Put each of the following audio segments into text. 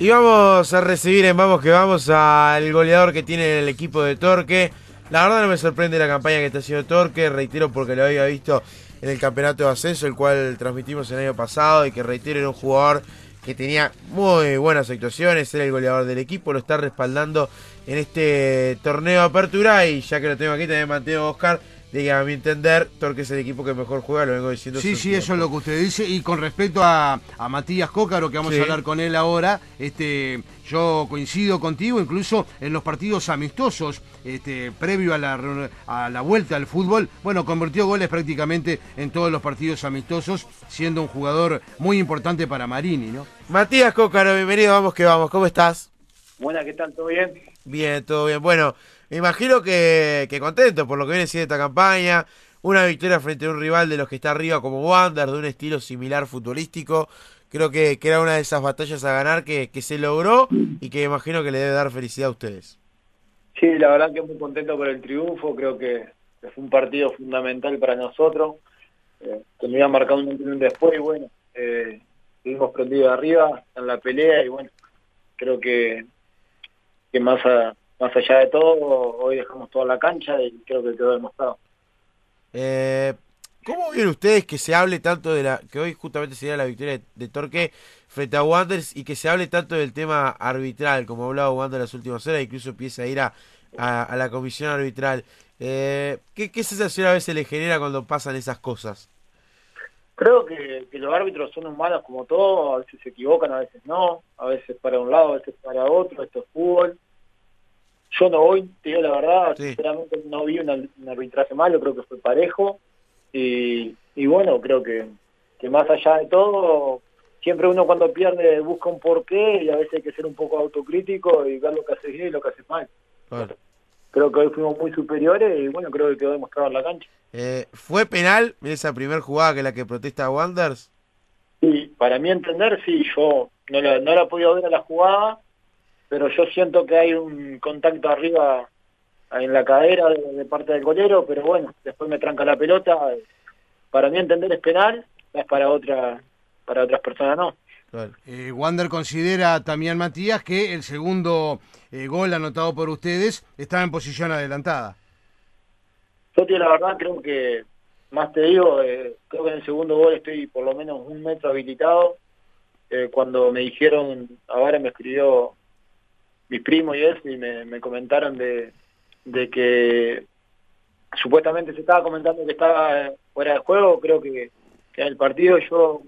Y vamos a recibir en Vamos que Vamos al goleador que tiene el equipo de Torque. La verdad no me sorprende la campaña que está haciendo Torque, reitero porque lo había visto en el campeonato de ascenso, el cual transmitimos el año pasado y que reitero era un jugador que tenía muy buenas actuaciones, era el goleador del equipo, lo está respaldando en este torneo de apertura y ya que lo tengo aquí también Mateo Oscar de a mi entender, Torque es el equipo que mejor juega, lo vengo diciendo. Sí, sí, eso es lo que usted dice. Y con respecto a, Matías Cócaro, que vamos a hablar con él ahora, este, yo coincido contigo, incluso en los partidos amistosos, este, previo a la, a la vuelta al fútbol, bueno, convirtió goles prácticamente en todos los partidos amistosos, siendo un jugador muy importante para Marini, ¿no? Matías Cócaro, bienvenido, vamos que vamos, ¿cómo estás? Buena, ¿qué tal? ¿Todo bien? Bien, todo bien. Bueno, me imagino que, contento por lo que viene siendo esta campaña. Una victoria frente a un rival de los que está arriba como Wander, de un estilo similar futbolístico. Creo que, era una de esas batallas a ganar que, se logró y que imagino que le debe dar felicidad a ustedes. Sí, la verdad que muy contento por el triunfo. Creo que fue un partido fundamental para nosotros. Eh, que me iba marcado un después y bueno, eh, prendidos arriba en la pelea y bueno, creo que, que más a, más allá de todo, hoy dejamos toda la cancha y creo que quedó demostrado. Eh, ¿Cómo ven ustedes que se hable tanto de la, que hoy justamente sería la victoria de, Torque frente a Wanderers y que se hable tanto del tema arbitral, como ha hablado Wander las últimas horas, incluso empieza a ir a, a, la comisión arbitral? Eh, ¿qué, ¿Qué sensación a veces le genera cuando pasan esas cosas? Creo que, que, los árbitros son humanos como todos, a veces se equivocan, a veces no, a veces para un lado, a veces para otro, esto es fútbol. Yo no voy, te digo la verdad, sinceramente no vi un, arbitraje malo, creo que fue parejo. Y, bueno, creo que, que más allá de todo, siempre uno cuando pierde busca un porqué y a veces hay que ser un poco autocrítico y ver lo que hace bien y lo que hace mal. Creo que hoy fuimos muy superiores y bueno, creo que quedó demostrado en la cancha. Eh, ¿Fue penal esa primera jugada que la que protesta Wanders? Sí, para mí entender, sí, yo no la, no la he podido ver a la jugada, pero yo siento que hay un contacto arriba en la cadera de, parte del golero, pero bueno, después me tranca la pelota. Para mí entender es penal, es para otra para otras personas no. Eh, Wander considera también Matías que el segundo eh, gol anotado por ustedes estaba en posición adelantada. Yo la verdad creo que, más te digo, eh, creo que en el segundo gol estoy por lo menos un metro habilitado. Cuando me dijeron, ahora me escribió mis primos y eso, y me, comentaron de, de que supuestamente se estaba comentando que estaba fuera de juego, creo que, en el partido yo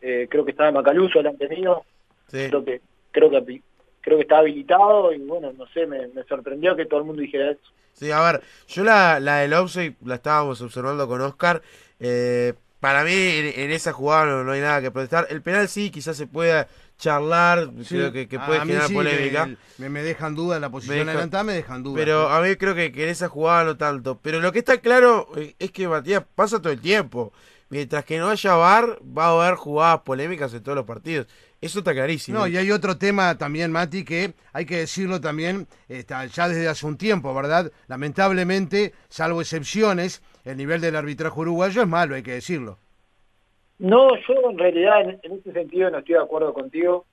eh, creo que estaba Macaluso delante mío, creo que creo que creo que estaba habilitado y bueno, no sé, me, sorprendió que todo el mundo dijera eso. Sí, a ver, yo la, la del offside la estábamos observando con Oscar, eh, para mí en, esa jugada no, hay nada que protestar. El penal sí, quizás se pueda charlar, creo que, puede generar polémica. Me, dejan duda la posición adelantada, me dejan duda. Pero a mí creo que, en esa jugada no tanto. Pero lo que está claro eh, es que Matías pasa todo el tiempo. Mientras que no haya VAR, va a haber jugadas polémicas en todos los partidos. Eso está clarísimo. No, y hay otro tema también, Mati, que hay que decirlo también está, ya desde hace un tiempo, ¿verdad? Lamentablemente, salvo excepciones, el nivel del arbitraje uruguayo es malo, hay que decirlo. No, yo en realidad en, este sentido no estoy de acuerdo contigo.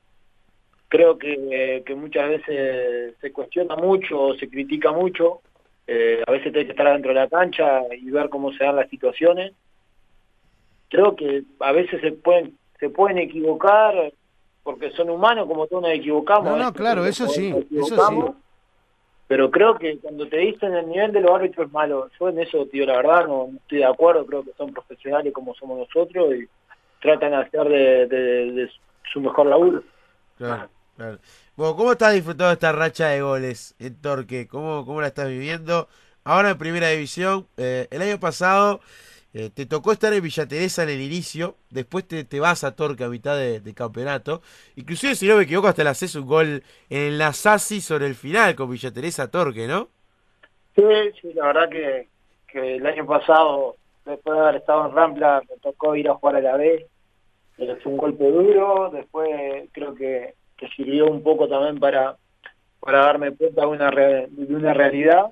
Creo que, muchas veces se cuestiona mucho o se critica mucho. Eh, a veces hay que estar dentro de la cancha y ver cómo se dan las situaciones. Creo que a veces se pueden se pueden equivocar porque son humanos como todos nos equivocamos. No, no, claro, eso sí, eso sí. Pero creo que cuando te dicen el nivel de los árbitros es malo, yo en eso, tío, la verdad no, estoy de acuerdo, creo que son profesionales como somos nosotros y tratan de hacer de, su mejor laburo. Claro, claro. Bueno, ¿cómo estás disfrutando esta racha de goles en Torque? ¿Cómo, cómo la estás viviendo? Ahora en Primera División, eh, el año pasado eh, te tocó estar en Villa Teresa en el inicio, después te, te vas a Torque a mitad de, campeonato. Inclusive, si no me equivoco, hasta le haces un gol en la Sassi sobre el final con Villa Teresa Torque, ¿no? Sí, sí, la verdad que, que el año pasado, después de haber estado en Rampla, me tocó ir a jugar a la B. Eh, fue un golpe duro, después creo que, sirvió un poco también para, para darme cuenta de una, de una realidad.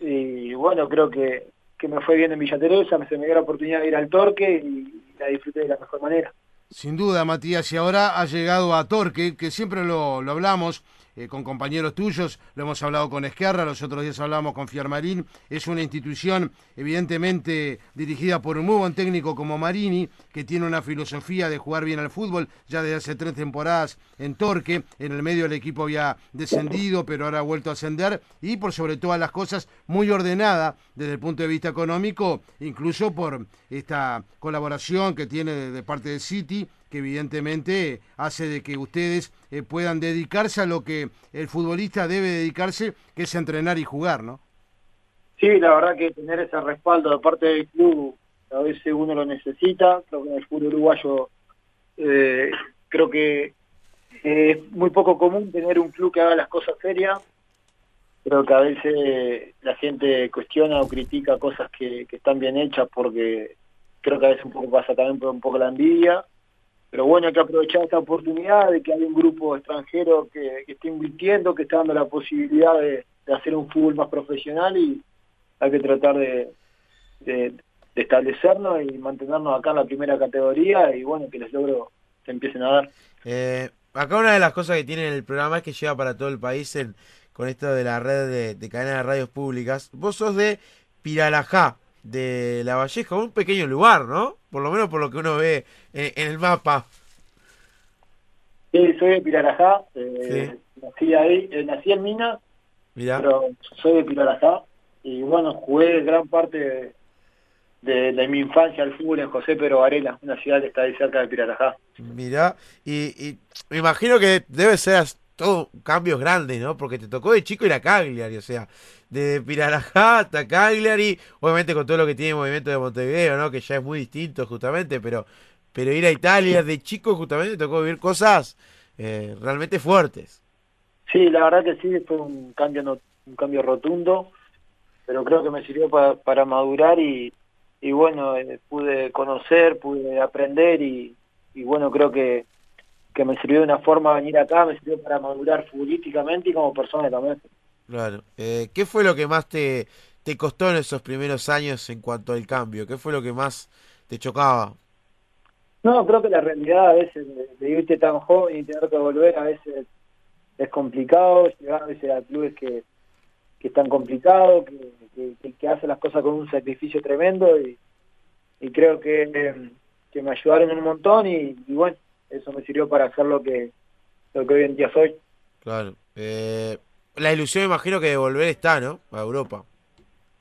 Y bueno, creo que, que me fue bien en Villa Teresa, se me dio la oportunidad de ir al Torque y la disfruté de la mejor manera. Sin duda, Matías, y ahora ha llegado a Torque, que siempre lo, lo hablamos, eh, con compañeros tuyos, lo hemos hablado con Esquerra, los otros días hablamos con Fiarmarín, es una institución evidentemente dirigida por un muy buen técnico como Marini, que tiene una filosofía de jugar bien al fútbol, ya desde hace tres temporadas en Torque, en el medio el equipo había descendido, pero ahora ha vuelto a ascender, y por sobre todas las cosas, muy ordenada desde el punto de vista económico, incluso por esta colaboración que tiene de parte de City, que evidentemente hace de que ustedes eh, puedan dedicarse a lo que el futbolista debe dedicarse, que es entrenar y jugar, ¿no? Sí, la verdad que tener ese respaldo de parte del club, a veces uno lo necesita, creo que en el fútbol uruguayo eh, creo que es muy poco común tener un club que haga las cosas serias, creo que a veces la gente cuestiona o critica cosas que, que están bien hechas porque creo que a veces un poco pasa también por un poco la envidia pero bueno, hay que aprovechar esta oportunidad de que hay un grupo extranjero que, está invirtiendo, que está dando la posibilidad de, hacer un fútbol más profesional y hay que tratar de, establecernos y mantenernos acá en la primera categoría y bueno, que los logros se empiecen a dar. Eh, acá una de las cosas que tiene el programa es que lleva para todo el país con esto de la red de, de cadenas de radios públicas. Vos sos de Piralajá, de La Valleja, un pequeño lugar, ¿no? Por lo menos por lo que uno ve en, el mapa. Sí, soy de Pirarajá, eh, nací ahí, eh, nací en Mina, pero soy de Pirarajá y bueno, jugué gran parte de, mi infancia al fútbol en José Pero Varela, una ciudad que está ahí cerca de Pirarajá. Mira, y, y me imagino que debe ser todo cambios grandes, ¿no? Porque te tocó de chico ir a Cagliari, o sea, de Pirarajá hasta Cagliari, obviamente con todo lo que tiene el movimiento de Montevideo, ¿no? Que ya es muy distinto justamente, pero, pero ir a Italia de chico justamente te tocó vivir cosas eh, realmente fuertes. Sí, la verdad que sí, fue un cambio, un cambio rotundo, pero creo que me sirvió para, para madurar y, y bueno, eh, pude conocer, pude aprender y, y bueno, creo que que me sirvió de una forma venir acá, me sirvió para madurar futbolísticamente y como persona también. Claro. Eh, ¿Qué fue lo que más te, te costó en esos primeros años en cuanto al cambio? ¿Qué fue lo que más te chocaba? No, creo que la realidad a veces de, irte tan joven y tener que volver a veces es complicado, llegar a veces a clubes que, que están complicados, que, que, que, hacen las cosas con un sacrificio tremendo y, y creo que, que me ayudaron un montón y, y bueno, eso me sirvió para hacer lo que, lo que hoy en día soy. Claro. Eh, la ilusión imagino que de volver está, ¿no? A Europa.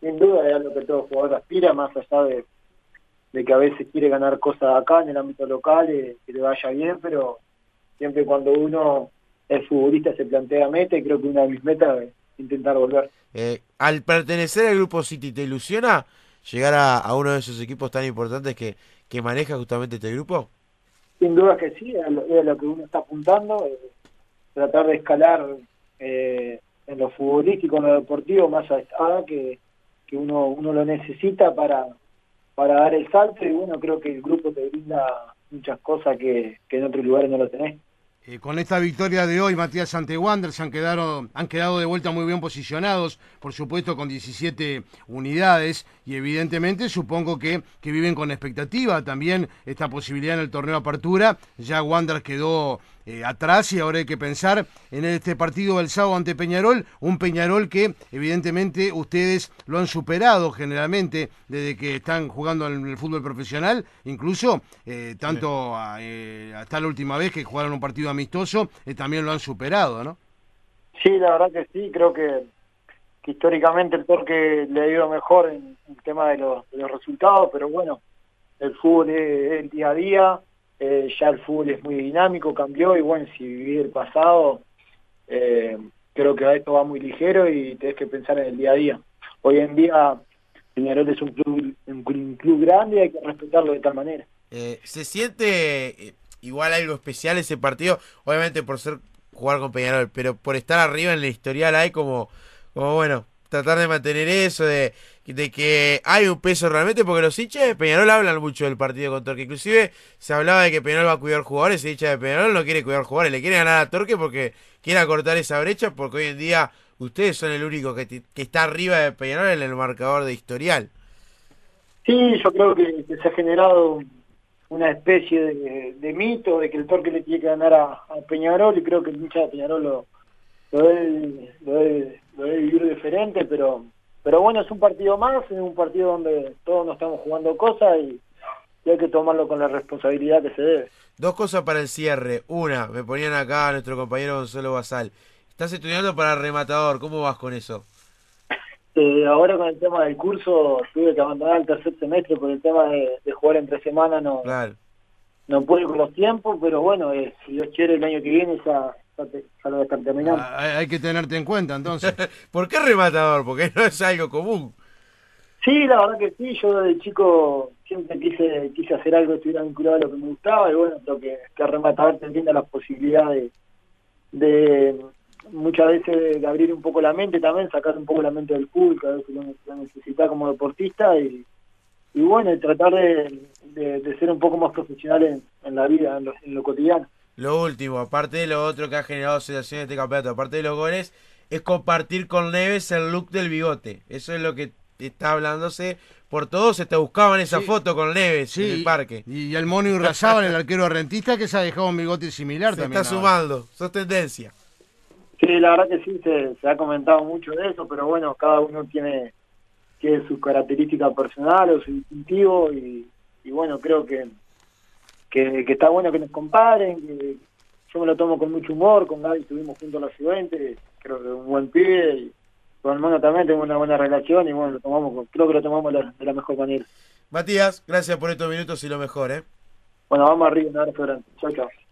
Sin duda, es lo que todo jugador aspira, más allá de, de que a veces quiere ganar cosas acá en el ámbito local, eh, que le vaya bien, pero siempre cuando uno es futbolista se plantea meta y creo que una de mis metas es intentar volver. Eh, al pertenecer al Grupo City, ¿te ilusiona llegar a, uno de esos equipos tan importantes que, que maneja justamente este grupo? Sin duda que sí, es lo, que uno está apuntando, eh, tratar de escalar eh, en lo futbolístico, en lo deportivo, más allá que, que uno, uno lo necesita para, para dar el salto y bueno, creo que el grupo te brinda muchas cosas que, que en otros lugares no lo tenés. Eh, con esta victoria de hoy, Matías ante Wander se han quedado, han quedado de vuelta muy bien posicionados, por supuesto con 17 unidades y evidentemente supongo que, que viven con expectativa también esta posibilidad en el torneo Apertura. Ya Wander quedó eh, atrás y ahora hay que pensar en este partido del sábado ante Peñarol, un Peñarol que evidentemente ustedes lo han superado generalmente desde que están jugando en el fútbol profesional, incluso eh, tanto eh, hasta la última vez que jugaron un partido amistoso, también lo han superado, ¿no? Sí, la verdad que sí, creo que, históricamente el Torque le ha ido mejor en el tema de los, de los resultados, pero bueno, el fútbol es el día a día, eh, ya el fútbol es muy dinámico, cambió y bueno, si viví el pasado, eh, creo que esto va muy ligero y tenés que pensar en el día a día. Hoy en día Peñarol es un club, un club grande y hay que respetarlo de tal manera. Eh, ¿Se siente igual algo especial ese partido? Obviamente por ser jugar con Peñarol, pero por estar arriba en la historial hay como, como bueno, tratar de mantener eso, de, que hay un peso realmente, porque los hinchas de Peñarol hablan mucho del partido con Torque. Inclusive se hablaba de que Peñarol va a cuidar jugadores, y hincha de Peñarol no quiere cuidar jugadores, le quiere ganar a Torque porque quiere acortar esa brecha, porque hoy en día ustedes son el único que, que está arriba de Peñarol en el marcador de historial. Sí, yo creo que, se ha generado una especie de, mito de que el Torque le tiene que ganar a, Peñarol y creo que el hincha de Peñarol lo, lo, debe, lo, vivir diferente, pero pero bueno, es un partido más, es un partido donde todos nos estamos jugando cosas y, hay que tomarlo con la responsabilidad que se debe. Dos cosas para el cierre. Una, me ponían acá nuestro compañero Gonzalo Basal. Estás estudiando para rematador, ¿cómo vas con eso? Eh, ahora con el tema del curso tuve que abandonar el tercer semestre por el tema de, jugar entre semanas, no, no pude con los tiempos, pero bueno, eh, si Dios quiere el año que viene ya, ya, lo. Ah, hay que tenerte en cuenta entonces. ¿Por qué rematador? Porque no es algo común. Sí, la verdad que sí, yo desde chico siempre quise quise hacer algo que estuviera vinculado a lo que me gustaba y bueno, creo que, que rematador te brinda la posibilidad de muchas veces de abrir un poco la mente también, sacar un poco la mente del fútbol, cada vez que lo necesita como deportista y, y bueno, tratar de, de, ser un poco más profesional en, la vida, en lo, cotidiano. Lo último, aparte de lo otro que ha generado sensación este campeonato, aparte de los goles, es compartir con Neves el look del bigote. Eso es lo que está hablándose por todos. Se te buscaban esa foto con Neves en el parque. Y el Mono en el arquero rentista, que se ha dejado un bigote similar se también. Está sumando, sos tendencia. Sí, la verdad que sí, se, ha comentado mucho de eso, pero bueno, cada uno tiene, tiene su característica personal o su distintivo y, bueno, creo que, que, está bueno que nos comparen, que yo me lo tomo con mucho humor, con Gaby estuvimos juntos los siguientes, creo que un buen pibe y con el mundo también tengo una buena relación y bueno, lo tomamos, creo que lo tomamos de la, mejor manera. Matías, gracias por estos minutos y lo mejor, ¿eh? Bueno, vamos arriba, un abrazo grande. Chao, chao.